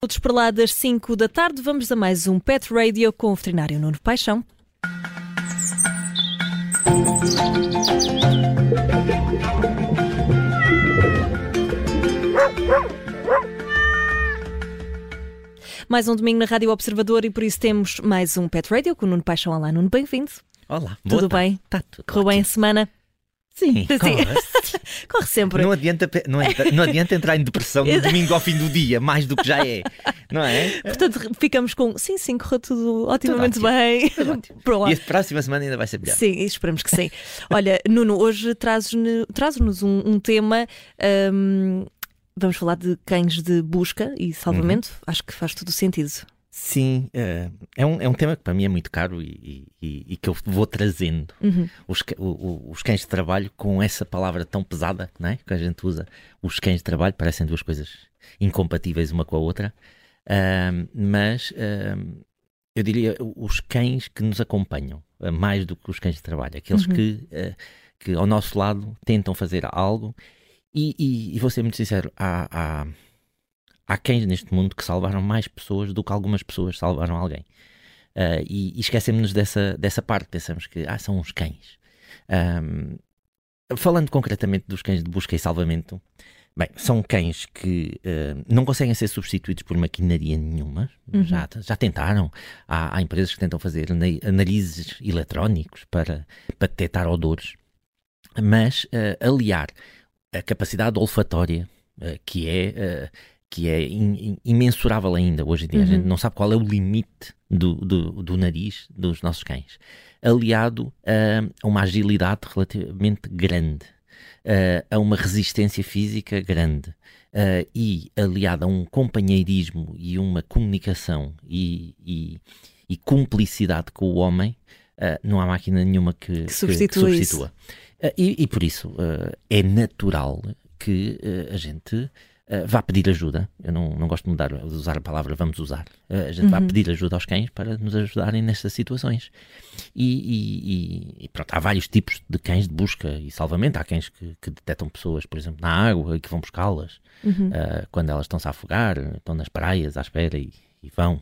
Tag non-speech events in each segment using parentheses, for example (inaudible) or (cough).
Todos para lá das 5 da tarde, vamos a mais um Pet Radio com o veterinário Nuno Paixão. Mais um domingo na Rádio Observador e por isso temos mais um Pet Radio com o Nuno Paixão. Olá, Nuno, bem-vindo. Olá, Tudo bem? Tá tudo Correu bem a semana? Sim, Sim. corre. (laughs) Corre sempre. Não adianta, não, adianta, não adianta entrar em depressão no domingo ao fim do dia, mais do que já é, (laughs) não é? Portanto, ficamos com sim, sim, correu tudo otimamente Tudo bem. Tudo ótimo. (laughs) Lá. E a próxima semana ainda vai ser melhor. Sim, esperamos que sim. Olha, Nuno, hoje trazes-nos um, um tema. hum, vamos falar de cães de busca e salvamento. Uhum. Acho que faz todo o sentido. Sim, eh, é um, é um tema que para mim é muito caro e, e- e que eu vou trazendo. Uhum. Os, o- os cães de trabalho com essa palavra tão pesada não é? que a gente usa. Os cães de trabalho parecem duas coisas incompatíveis uma com a outra. Ahm, mas ahm, eu diria os cães que nos acompanham, eh, mais do que os cães de trabalho, aqueles Uhum. que, eh, que ao nosso lado tentam fazer algo. E, e- e vou ser muito sincero, há, há, há cães neste mundo que salvaram mais pessoas do que algumas pessoas salvaram alguém. Ah, e, e esquecemos-nos dessa, dessa parte, pensamos que ah, são uns cães. Ahm, falando concretamente dos cães de busca e salvamento, bem, são cães que ah, não conseguem ser substituídos por maquinaria nenhuma, Uhum. já, já tentaram. Há, há empresas que tentam fazer análises eletrónicos para, para detectar odores, mas ah, aliar a capacidade olfatória, que é. Ah, que é imensurável ainda hoje em dia. A Uhum. gente não sabe qual é o limite do, do, do nariz dos nossos cães. Aliado a, a uma agilidade relativamente grande, a- a uma resistência física grande a- e aliado a um companheirismo e uma comunicação e, e, e cumplicidade com o homem, ah, não há máquina nenhuma que, que- substitua que isso. substitua. Ah, e, e por isso ah, é natural que ah, a gente ah, vá pedir ajuda. Eu não, não gosto de, mudar, de usar a palavra vamos usar. Ah, a gente vai Uhum. pedir ajuda aos cães para nos ajudarem nestas situações. E, e- e- pronto, há vários tipos de cães de busca e salvamento. Há cães que, que detectam pessoas, por exemplo, na água e que vão buscá-las Uhum. ah, quando elas estão-se a afogar, estão nas praias à espera e, e vão.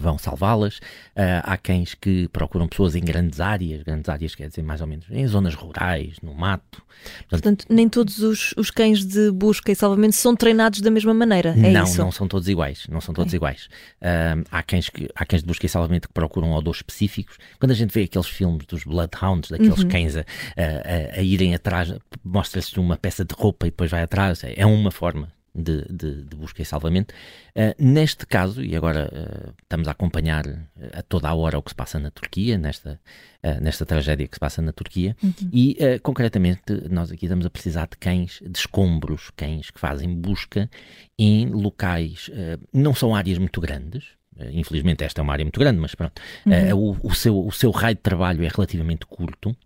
Vão salvá-las. Ah, há cães que procuram pessoas em grandes áreas, grandes áreas quer dizer mais ou menos em zonas rurais, no mato. Portanto, nem todos os, os cães de busca e salvamento são treinados da mesma maneira. É não, isso? não são todos iguais. Não são todos Ok. iguais. Ahm, há, cães que, há cães de busca e salvamento que procuram odores específicos. Quando a gente vê aqueles filmes dos Bloodhounds, daqueles Uhum. cães a, a- a- a irem atrás, mostra-se uma peça de roupa e depois vai atrás. É uma forma de, de- de busca e salvamento. Ah, neste caso, e agora ah, estamos a acompanhar ah, a toda a hora o que se passa na Turquia, nesta, ah, nesta tragédia que se passa na Turquia, Uhum. e concretamente nós aqui estamos a precisar de cães de escombros, cães que fazem busca em locais, não são áreas muito grandes. Eh, Infelizmente esta é uma área muito grande, mas pronto. eh, o, o seu, o seu raio de trabalho é relativamente curto.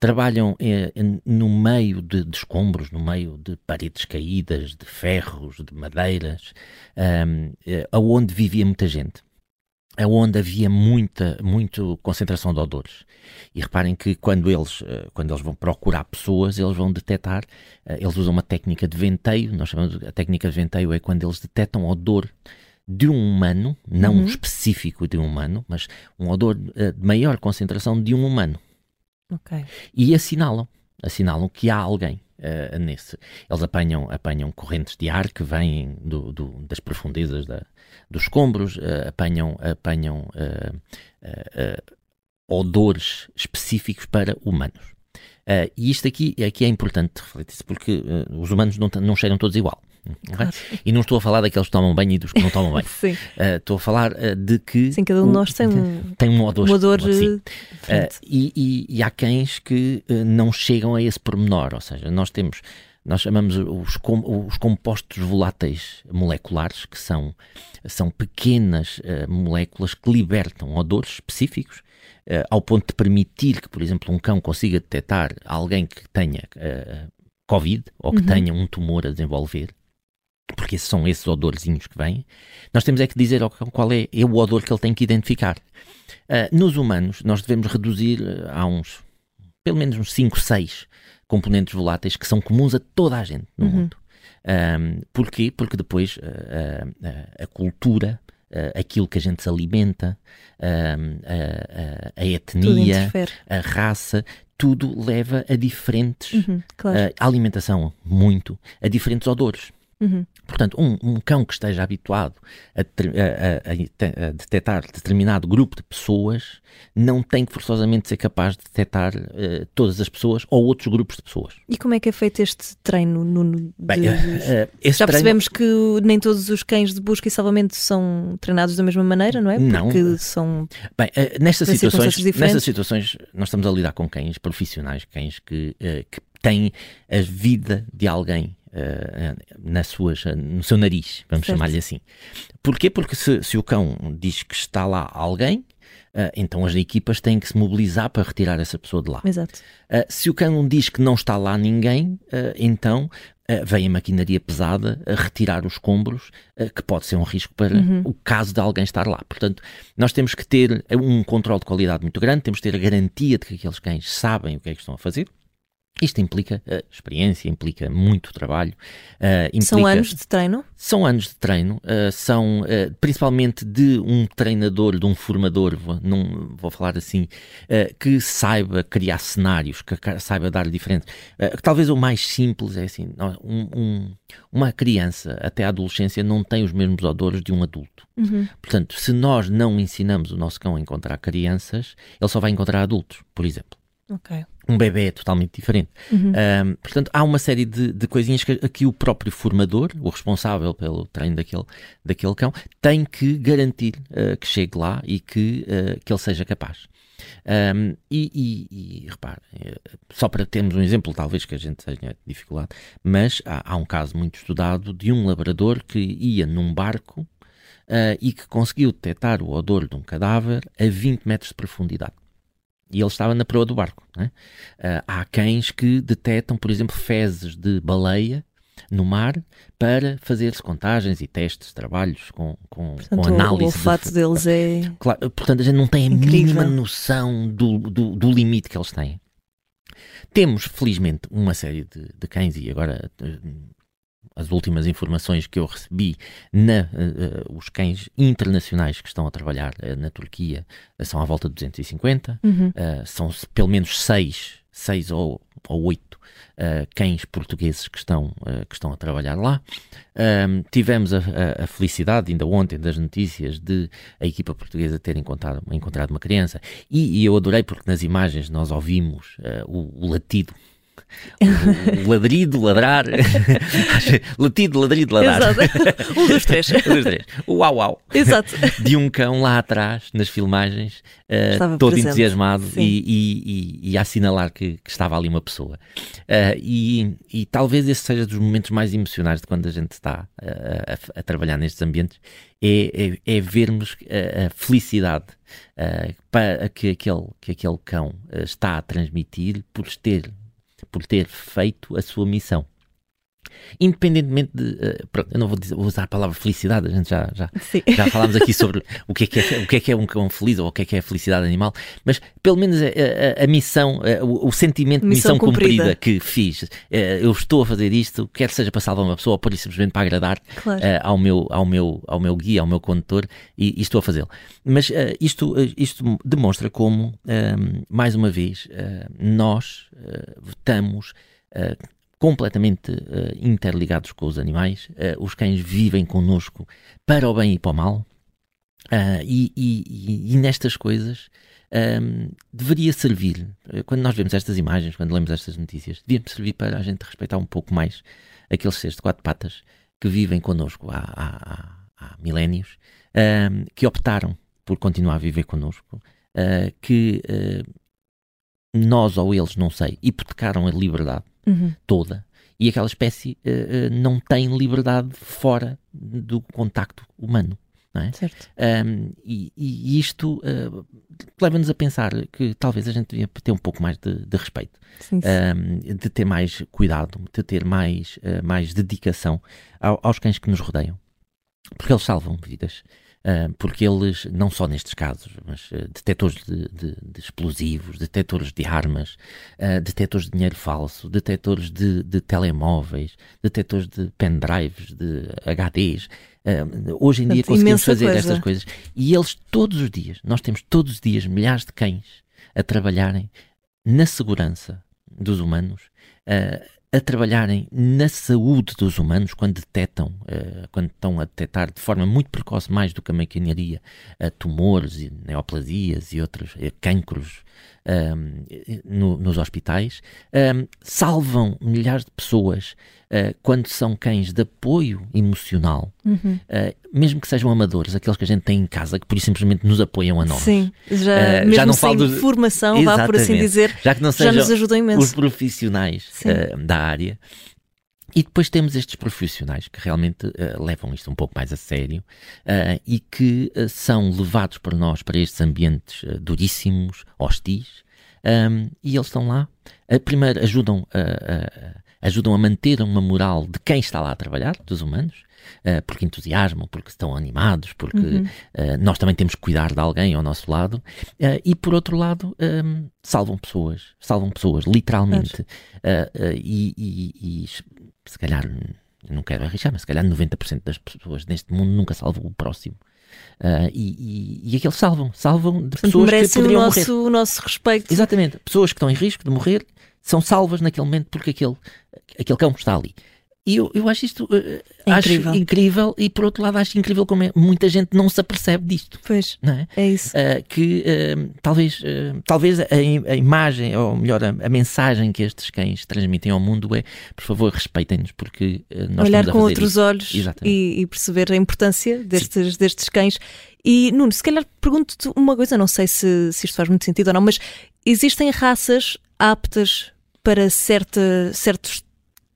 Trabalham eh, no meio de, de escombros, no meio de paredes caídas, de ferros, de madeiras, ahm, eh, aonde vivia muita gente onde havia muita, muito concentração de odores. E reparem que quando eles, quando eles vão procurar pessoas, eles vão detectar, eles usam uma técnica de venteio, nós chamamos, a técnica de venteio é quando eles detectam odor de um humano, não Uhum. específico de um humano, mas um odor eh, de maior concentração de um humano Ok. e assinalam, assinalam que há alguém eh, nesse. Eles apanham, apanham correntes de ar que vêm do, do- das profundezas da- dos escombros, eh, apanham, apanham eh, odores específicos para humanos. E isto aqui, aqui é importante refletir-se, porque os humanos não, não cheiram todos igual. Claro. E não estou a falar daqueles que tomam banho e dos que não tomam banho. (laughs) Sim. Eh, estou a falar eh, de que Sim, cada um de nós tem um, tem um odor, um odor. Uh, e, e- e há cães que uh, não chegam a esse pormenor, ou seja, nós temos, nós chamamos os, com- os compostos voláteis moleculares, que são, são pequenas uh, moléculas que libertam odores específicos, uh, ao ponto de permitir que, por exemplo, um cão consiga detectar alguém que tenha uh, Covid ou que Uhum. tenha um tumor a desenvolver. Porque são esses odorzinhos que vêm. Nós temos é que dizer ao cão qual é, é o odor que ele tem que identificar. Uh, nos humanos, nós devemos reduzir uh, a uns, pelo menos uns 5, 6 componentes voláteis que são comuns a toda a gente no Uhum. mundo. Um, porquê? Porque depois a, a cultura uh, aquilo que a gente se alimenta, uh, a, a, etnia, a raça, tudo leva a diferentes. Uhum, claro. a alimentação, muito, a diferentes odores. Uhum. Portanto, um, um, cão que esteja habituado a, a, a, a, detectar determinado grupo de pessoas não tem que forçosamente ser capaz de detectar uh, todas as pessoas ou outros grupos de pessoas. E como é que é feito este treino? No, de, Bem, (laughs) uh, já treino... percebemos que nem todos os cães de busca e salvamento são treinados da mesma maneira, não é? Porque não. são. Bem, uh, nestas, situações, nestas situações, nós estamos a lidar com cães profissionais, cães que, que têm a vida de alguém Uh, nas suas, no seu nariz, vamos chamar-lhe assim. Porquê? Porque se, se, o cão diz que está lá alguém, uh, então as equipas têm que se mobilizar para retirar essa pessoa de lá. Exato. Uh, se o cão diz que não está lá ninguém, então vem a maquinaria pesada a retirar os escombros, que pode ser um risco para uhum. o caso de alguém estar lá. Portanto, nós temos que ter um controle de qualidade muito grande, temos que ter a garantia de que aqueles cães sabem o que é que estão a fazer isto implica uh, experiência, implica muito trabalho. Uh, implica... São anos de treino? São anos de treino, uh, são principalmente de um treinador, de um formador, vou, não, vou falar assim, que saiba criar cenários, que saiba dar diferentes. talvez o mais simples é assim: um, um, uma criança até a adolescência não tem os mesmos odores de um adulto. Uhum. Portanto, se nós não ensinamos o nosso cão a encontrar crianças, ele só vai encontrar adultos, por exemplo. Ok um bebê é totalmente diferente. Uhum. Um, portanto, há uma série de, de coisinhas que aqui o próprio formador, o responsável pelo treino daquele, daquele cão, tem que garantir uh, que chegue lá e que, uh, que ele seja capaz. Um, e, e, e reparem, eh, só para termos um exemplo, talvez que a gente tenha dificuldade, mas há, há um caso muito estudado de um labrador que ia num barco uh, e que conseguiu detectar o odor de um cadáver a 20 metros de profundidade. E ele estava na proa do barco. É? Uh, há cães que detectam, por exemplo, fezes de baleia no mar para fazer-se contagens e testes, trabalhos com, com, portanto, com análise. O olfato de... deles é. Claro, portanto, a gente não tem a Incrível. mínima noção do, do, do, limite que eles têm. Temos, felizmente, uma série de, de cães, e agora as últimas informações que eu recebi, na, uh, os cães internacionais que estão a trabalhar uh, na Turquia uh, são à volta de 250, uhum. são pelo menos seis, seis ou, ou oito cães portugueses que estão, que estão a trabalhar lá. tivemos a, a, a, felicidade, ainda ontem, das notícias de a equipa portuguesa ter encontrado, encontrado uma criança, e, e eu adorei porque nas imagens nós ouvimos o, o latido o ladrido, ladrar. (laughs) Latido, ladrido, ladrar. Exato. Um dos três. (laughs) um dos três. O uau uau. Exato. De um cão lá atrás, nas filmagens, uh, todo presente. entusiasmado e, e, e, a assinalar que, que, estava ali uma pessoa. Uh, e, e, talvez esse seja dos momentos mais emocionais de quando a gente está uh, a, a, trabalhar nestes ambientes, é, é, é vermos a, a felicidade para que aquele, que aquele cão está a transmitir por ter por ter feito a sua missão. Independentemente de. Uh, pronto, eu não vou, dizer, vou, usar a palavra felicidade, a gente já, já, já falámos aqui sobre o que, é que é, o que é que é um cão feliz ou o que é que é a felicidade animal, mas pelo menos a, a, a missão, a, o, o, sentimento de missão, cumprida. cumprida. que fiz, uh, eu estou a fazer isto, quer seja para salvar uma pessoa ou por simplesmente para agradar claro. uh, ao, meu, ao, meu, ao meu guia, ao meu condutor, e, e estou a fazê-lo. Mas isto, isto demonstra como, mais uma vez, nós estamos completamente uh, interligados com os animais. Uh, os cães vivem connosco para o bem e para o mal. Uh, e, e, e, nestas coisas um, ehm, deveria servir, quando nós vemos estas imagens, quando lemos estas notícias, devia servir para a gente respeitar um pouco mais aqueles seres de quatro patas que vivem connosco há, há, há, há milénios, um, ehm, que optaram por continuar a viver connosco, que nós ou eles, não sei, hipotecaram a liberdade uhum. toda. E aquela espécie uh, uh, não tem liberdade fora do contacto humano. Não é? Certo. Um, e, e, isto uh, leva-nos a pensar que talvez a gente devia ter um pouco mais de, de respeito, sim, sim. Um, de ter mais cuidado, de ter mais, mais dedicação ao, aos cães que nos rodeiam, porque eles salvam vidas. Uh, porque eles, não só nestes casos, mas uh, detectores de, de, de, explosivos, detectores de armas, uh, detectores de dinheiro falso, detectores de, de telemóveis, detectores de pendrives, de HDs. hoje em dia conseguimos fazer coisa. estas coisas. E eles, todos os dias, nós temos todos os dias milhares de cães a trabalharem na segurança dos humanos a trabalharem na saúde dos humanos quando detectam, uh, quando estão a detectar de forma muito precoce, mais do que a maquinaria, uh, tumores, e neoplasias e outros uh, cancros um, no, nos hospitais, um, salvam milhares de pessoas uh, quando são cães de apoio emocional, uhum. uh, mesmo que sejam amadores, aqueles que a gente tem em casa, que por isso simplesmente nos apoiam a nós. Sim, já, uh, mesmo já não sem falo formação, vá por assim dizer, já, que não já nos ajudam imenso. Os profissionais da área. E depois temos estes profissionais que realmente uh, levam isto um pouco mais a sério uh, e que uh, são levados por nós para estes ambientes duríssimos, hostis, um, e eles estão lá. primeiro ajudam a, ajudam a manter uma moral de quem está lá a trabalhar, dos humanos, porque entusiasmam, porque estão animados, porque uhum. uh, nós também temos que cuidar de alguém ao nosso lado. E por outro lado, um, salvam pessoas, salvam pessoas, literalmente. E, e, e, se calhar, não quero arriscar, mas se calhar 90% das pessoas neste mundo nunca salvam o próximo. Uh, e, e, e aqueles salvam, salvam de pessoas que poderiam o nosso, morrer. o nosso respeito. Exatamente, pessoas que estão em risco de morrer são salvas naquele momento porque aquele, aquele cão está ali. E eu, eu acho isto uh, acho incrível. incrível e por outro lado acho incrível como é, muita gente não se apercebe disto. Pois, não é? é isso. Uh, que uh, talvez, talvez a, a, imagem, ou melhor, a, a, mensagem que estes cães transmitem ao mundo é, por favor, respeitem-nos porque nós Olhar com outros isso. olhos e, e, perceber a importância destes, destes cães. E Nuno, se calhar pergunto-te uma coisa, não sei se, se isto faz muito sentido ou não, mas existem raças aptas para certa, certos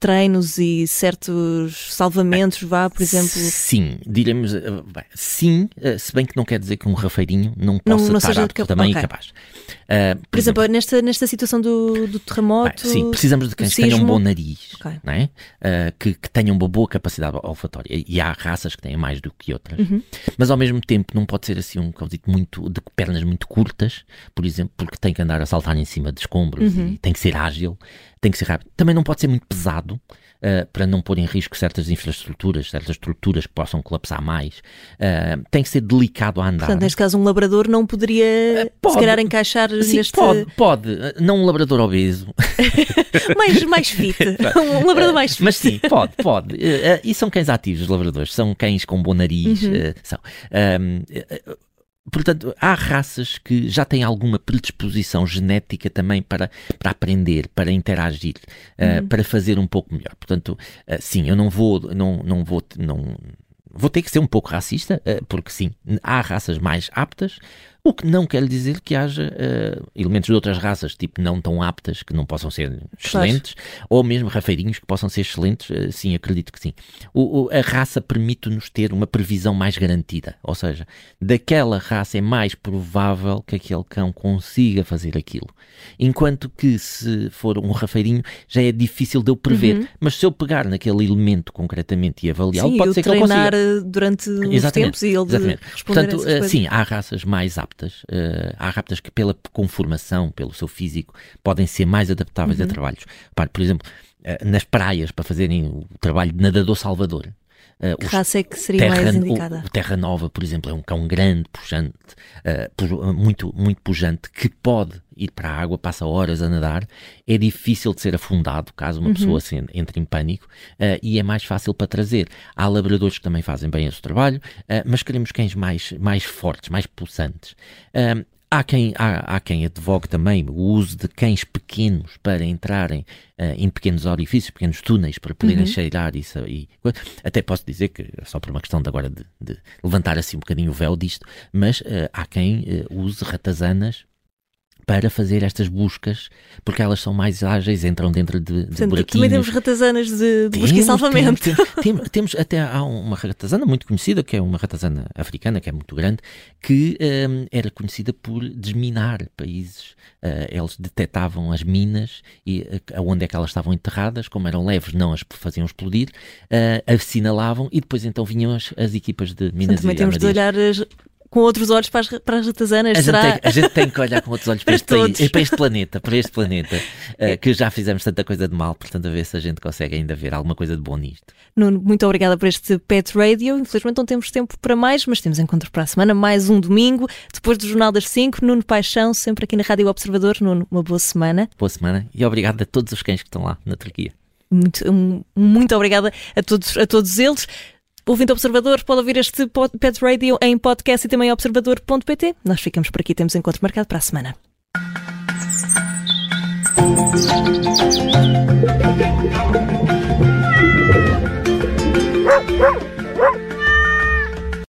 treinos e certos salvamentos, vá, por exemplo? Sim, diremos, eh, bem, sim, eh, se bem que não quer dizer que um rafeirinho não possa não, não estar apto também okay. capaz. Uh, por, por exemplo, exemplo, nesta, nesta situação do, do terremoto... Bem, sim, precisamos de cães que tenham um bom nariz, okay. não é? Uh, que, que, tenham uma boa capacidade olfatória. E há raças que têm mais do que outras. Uhum. Mas ao mesmo tempo não pode ser assim um cãozito muito, de pernas muito curtas, por exemplo, porque tem que andar a saltar em cima de escombros uhum. e tem que ser ágil tem que ser rápido. Também não pode ser muito pesado uh, para não pôr em risco certas infraestruturas, certas estruturas que possam colapsar mais. Uh, tem que ser delicado a andar. Portanto, neste caso, um labrador não poderia, uh, pode, se calhar, encaixar sim, neste. Pode, pode. Não um labrador obeso. (laughs) mais, mais fit. (laughs) um labrador mais fit. Mas sim, pode, pode. e são cães ativos, os labradores. São cães com bom nariz. Uhum. são. Portanto, há raças que já têm alguma predisposição genética também para, para aprender, para interagir, uh, uhum. para fazer um pouco melhor. Portanto, uh, sim, eu não vou, não, não vou, não, vou ter que ser um pouco racista, uh, porque sim, há raças mais aptas, o que não quer dizer que haja uh, elementos de outras raças, tipo não tão aptas, que não possam ser excelentes, claro. ou mesmo rafeirinhos que possam ser excelentes, uh, sim, acredito que sim. O, o, a raça permite-nos ter uma previsão mais garantida, ou seja, daquela raça é mais provável que aquele cão consiga fazer aquilo. Enquanto que se for um rafeirinho já é difícil de eu prever, uhum. mas se eu pegar naquele elemento concretamente e avaliá-lo, pode ser que eu consiga. durante os tempos e ele Exatamente. Portanto, uh, sim, há raças mais aptas aptas. Uh, há raptas que, pela conformação, pelo seu físico, podem ser mais adaptáveis uhum. a trabalhos. por exemplo, uh, nas praias, para fazerem o trabalho de nadador salvador. Uh, que raça é que seria terra, mais indicada? O, Terra Nova, por exemplo, é um cão grande, pujante, uh, muito, muito pujante, que pode ir para a água, passa horas a nadar, é difícil de ser afundado caso uma uhum. pessoa se entre em pânico uh, e é mais fácil para trazer. Há labradores que também fazem bem esse trabalho, mas queremos cães mais, mais fortes, mais pulsantes. Há quem, há, há quem advogue também o uso de cães pequenos para entrarem uh, em pequenos orifícios, pequenos túneis, para poderem uhum. cheirar isso. E, até posso dizer que, só por uma questão de agora de, de levantar assim um bocadinho o véu disto, mas uh, há quem uh, use ratazanas para fazer estas buscas, porque elas são mais ágeis, entram dentro de, de Portanto, buraquinhos. Também temos ratazanas de, de busca e salvamento. Temos, temos, temos, até há uma ratazana muito conhecida, que é uma ratazana africana, que é muito grande, que um, era conhecida por desminar países. Uh, eles detectavam as minas e uh, onde é que elas estavam enterradas, como eram leves, não as faziam explodir, uh, assinalavam e depois então vinham as, as equipas de minas Portanto, também temos de olhar as, com outros olhos para as, para as ratazanas. A, será... gente tem, a gente tem que olhar com outros olhos (laughs) para, este, país, para este planeta, para este planeta, uh, (laughs) que já fizemos tanta coisa de mal, portanto, a ver se a gente consegue ainda ver alguma coisa de bom nisto. Nuno, muito obrigada por este Pet Radio. Infelizmente não temos tempo para mais, mas temos encontro para a semana, mais um domingo, depois do Jornal das 5. Nuno Paixão, sempre aqui na Rádio Observador. Nuno, uma boa semana. Boa semana e obrigado a todos os cães que estão lá na Turquia. Muito, muito obrigada a todos, a todos eles. Ouvinte Observador, pode ouvir este Pet Radio em podcast e também observador.pt. Nós ficamos por aqui, temos encontro marcado para a semana.